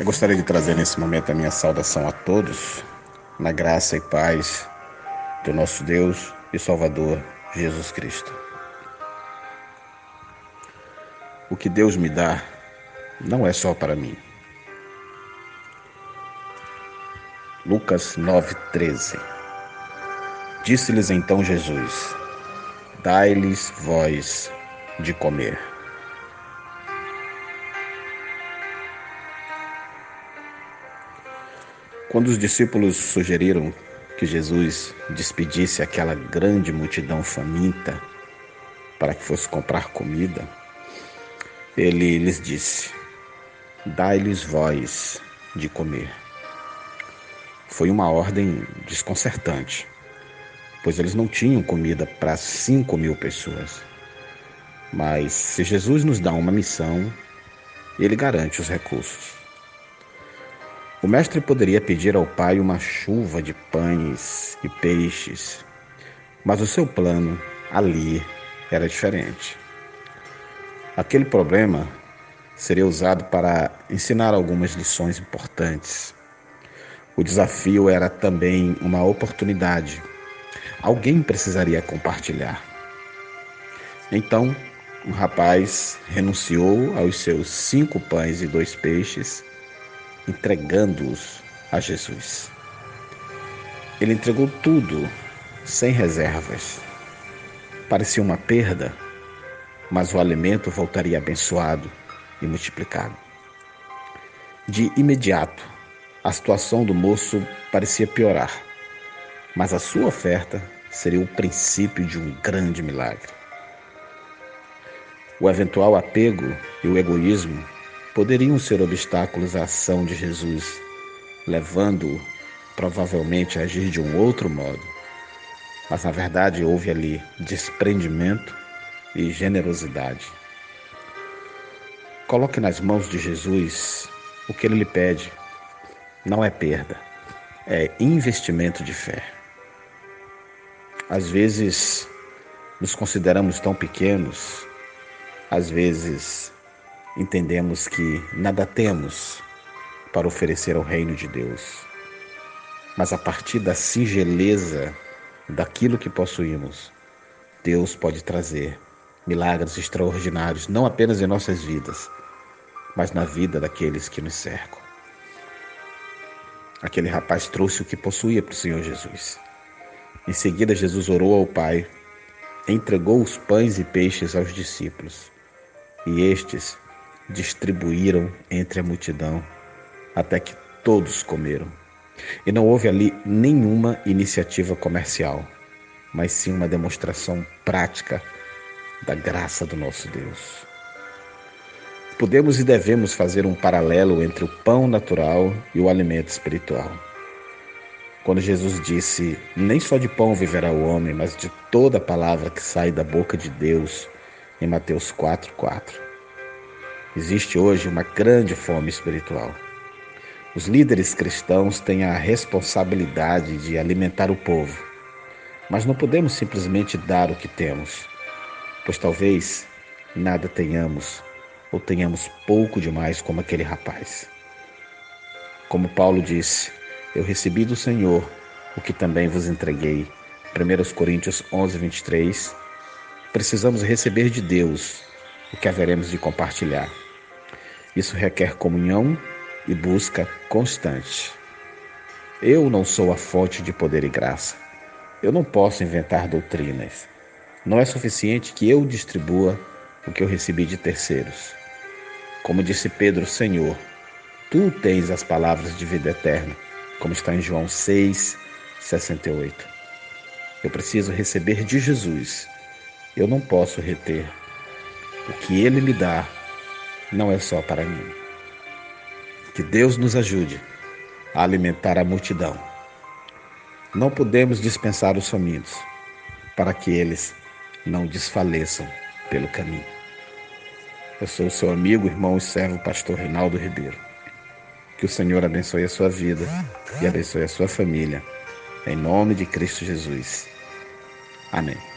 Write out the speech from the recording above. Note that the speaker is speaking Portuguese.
Eu gostaria de trazer nesse momento a minha saudação a todos, na graça e paz do nosso Deus e Salvador Jesus Cristo. O que Deus me dá não é só para mim. Lucas 9,13 Disse-lhes então Jesus: Dai-lhes voz de comer. Quando os discípulos sugeriram que Jesus despedisse aquela grande multidão faminta para que fosse comprar comida, ele lhes disse: Dai-lhes voz de comer. Foi uma ordem desconcertante, pois eles não tinham comida para cinco mil pessoas. Mas se Jesus nos dá uma missão, ele garante os recursos. O mestre poderia pedir ao pai uma chuva de pães e peixes, mas o seu plano ali era diferente. Aquele problema seria usado para ensinar algumas lições importantes. O desafio era também uma oportunidade. Alguém precisaria compartilhar. Então, o rapaz renunciou aos seus cinco pães e dois peixes entregando-os a Jesus. Ele entregou tudo, sem reservas. Parecia uma perda, mas o alimento voltaria abençoado e multiplicado. De imediato, a situação do moço parecia piorar, mas a sua oferta seria o princípio de um grande milagre. O eventual apego e o egoísmo poderiam ser obstáculos à ação de Jesus, levando-o provavelmente a agir de um outro modo. Mas na verdade houve ali desprendimento e generosidade. Coloque nas mãos de Jesus o que ele lhe pede. Não é perda, é investimento de fé. Às vezes nos consideramos tão pequenos, às vezes entendemos que nada temos para oferecer ao reino de Deus. Mas a partir da singeleza daquilo que possuímos, Deus pode trazer milagres extraordinários, não apenas em nossas vidas, mas na vida daqueles que nos cercam. Aquele rapaz trouxe o que possuía para o Senhor Jesus. Em seguida, Jesus orou ao Pai, entregou os pães e peixes aos discípulos, e estes distribuíram entre a multidão, até que todos comeram. E não houve ali nenhuma iniciativa comercial, mas sim uma demonstração prática da graça do nosso Deus. Podemos e devemos fazer um paralelo entre o pão natural e o alimento espiritual. Quando Jesus disse: Nem só de pão viverá o homem, mas de toda palavra que sai da boca de Deus, em Mateus 4, 4. Existe hoje uma grande fome espiritual. Os líderes cristãos têm a responsabilidade de alimentar o povo, mas não podemos simplesmente dar o que temos, pois talvez nada tenhamos ou tenhamos pouco demais como aquele rapaz. Como Paulo disse, eu recebi do Senhor o que também vos entreguei. 1 Coríntios 11, 23. Precisamos receber de Deus o que haveremos de compartilhar. Isso requer comunhão e busca constante. Eu não sou a fonte de poder e graça. Eu não posso inventar doutrinas. Não é suficiente que eu distribua o que eu recebi de terceiros. Como disse Pedro, Senhor, tu tens as palavras de vida eterna, como está em João 6, 68. Eu preciso receber de Jesus. Eu não posso reter. O que ele me dá não é só para mim. Que Deus nos ajude a alimentar a multidão. Não podemos dispensar os famintos, para que eles não desfaleçam pelo caminho. Eu sou o seu amigo, irmão e servo, pastor Reinaldo Ribeiro. Que o Senhor abençoe a sua vida e abençoe a sua família. Em nome de Cristo Jesus. Amém.